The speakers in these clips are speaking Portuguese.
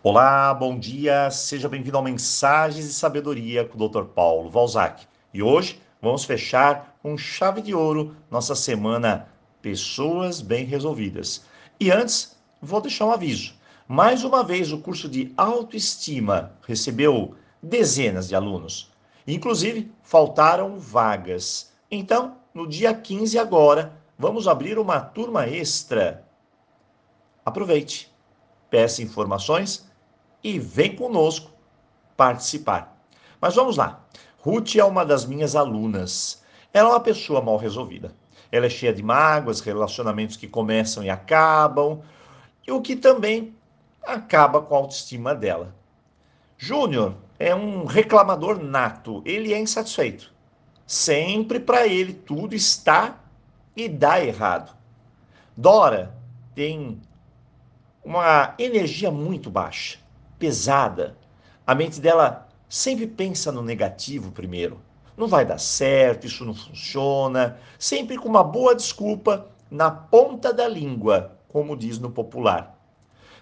Olá, bom dia, seja bem-vindo ao Mensagens de Sabedoria com o Dr. Paulo Valzac. E hoje vamos fechar com chave de ouro nossa semana Pessoas Bem Resolvidas. E antes, vou deixar um aviso. Mais uma vez, o curso de autoestima recebeu dezenas de alunos. Inclusive, faltaram vagas. Então, no dia 15 agora, vamos abrir uma turma extra. Aproveite, peça informações e vem conosco participar. Mas vamos lá. Ruth é uma das minhas alunas. Ela é uma pessoa mal resolvida. Ela é cheia de mágoas, relacionamentos que começam e acabam, e o que também acaba com a autoestima dela. Júnior é um reclamador nato, ele é insatisfeito. Sempre para ele tudo está e dá errado. Dora tem uma energia muito baixa pesada. A mente dela sempre pensa no negativo primeiro. Não vai dar certo, isso não funciona. Sempre com uma boa desculpa na ponta da língua, como diz no popular.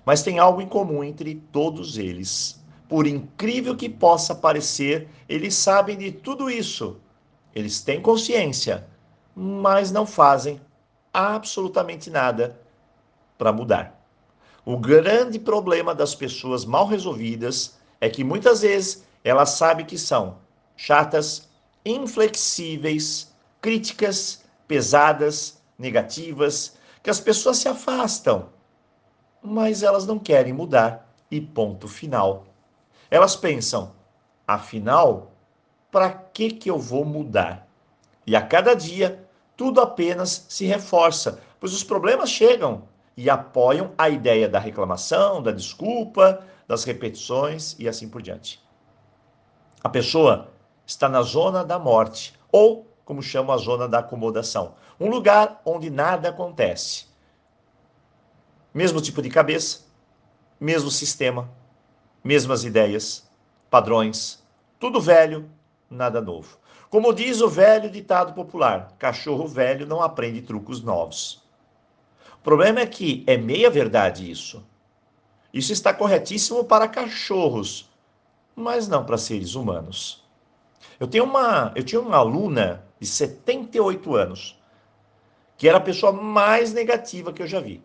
Mas tem algo em comum entre todos eles. Por incrível que possa parecer, eles sabem de tudo isso. Eles têm consciência, mas não fazem absolutamente nada para mudar. O grande problema das pessoas mal resolvidas é que muitas vezes elas sabem que são chatas, inflexíveis, críticas, pesadas, negativas, que as pessoas se afastam, mas elas não querem mudar e ponto final. Elas pensam, afinal, para que que eu vou mudar? E a cada dia tudo apenas se reforça, pois os problemas chegam e apoiam a ideia da reclamação, da desculpa, das repetições e assim por diante. A pessoa está na zona da morte, ou, como chama a zona da acomodação, um lugar onde nada acontece. Mesmo tipo de cabeça, mesmo sistema, mesmas ideias, padrões, tudo velho, nada novo. Como diz o velho ditado popular: cachorro velho não aprende trucos novos problema é que é meia verdade isso. Isso está corretíssimo para cachorros, mas não para seres humanos. Eu tenho uma, eu tinha uma aluna de 78 anos, que era a pessoa mais negativa que eu já vi.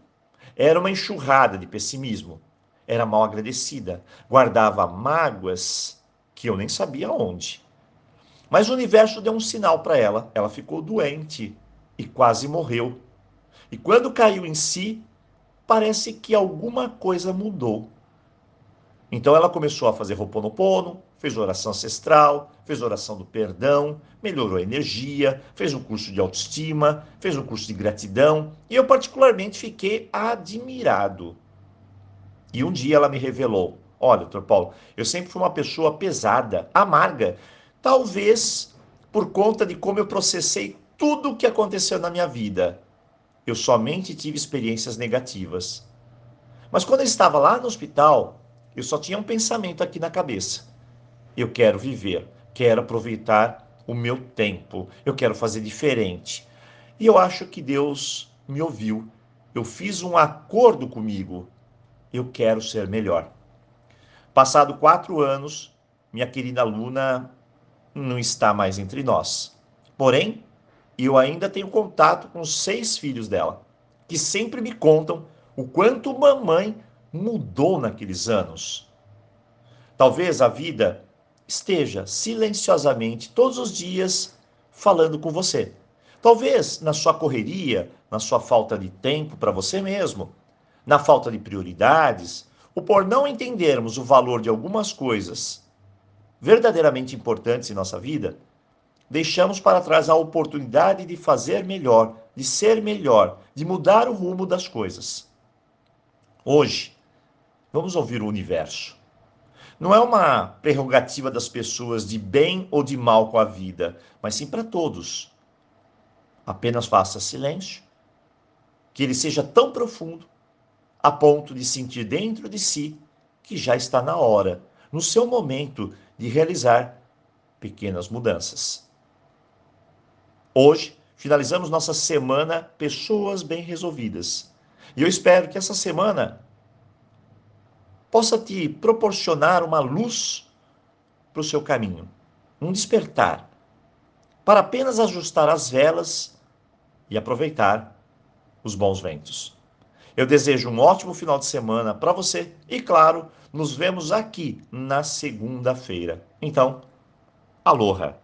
Era uma enxurrada de pessimismo. Era mal agradecida, guardava mágoas que eu nem sabia onde. Mas o universo deu um sinal para ela. Ela ficou doente e quase morreu. E quando caiu em si, parece que alguma coisa mudou. Então ela começou a fazer Roponopono, fez oração ancestral, fez oração do perdão, melhorou a energia, fez um curso de autoestima, fez um curso de gratidão, e eu particularmente fiquei admirado. E um dia ela me revelou: Olha, doutor Paulo, eu sempre fui uma pessoa pesada, amarga, talvez por conta de como eu processei tudo o que aconteceu na minha vida eu somente tive experiências negativas. Mas quando eu estava lá no hospital, eu só tinha um pensamento aqui na cabeça. Eu quero viver, quero aproveitar o meu tempo, eu quero fazer diferente. E eu acho que Deus me ouviu. Eu fiz um acordo comigo. Eu quero ser melhor. Passado quatro anos, minha querida aluna não está mais entre nós. Porém, e eu ainda tenho contato com os seis filhos dela, que sempre me contam o quanto mamãe mudou naqueles anos. Talvez a vida esteja silenciosamente todos os dias falando com você. Talvez na sua correria, na sua falta de tempo para você mesmo, na falta de prioridades, ou por não entendermos o valor de algumas coisas verdadeiramente importantes em nossa vida, deixamos para trás a oportunidade de fazer melhor, de ser melhor, de mudar o rumo das coisas. Hoje, vamos ouvir o universo. Não é uma prerrogativa das pessoas de bem ou de mal com a vida, mas sim para todos. Apenas faça silêncio, que ele seja tão profundo a ponto de sentir dentro de si que já está na hora, no seu momento, de realizar pequenas mudanças. Hoje, finalizamos nossa semana Pessoas Bem Resolvidas. E eu espero que essa semana possa te proporcionar uma luz para o seu caminho, um despertar, para apenas ajustar as velas e aproveitar os bons ventos. Eu desejo um ótimo final de semana para você e, claro, nos vemos aqui na segunda-feira. Então, aloha!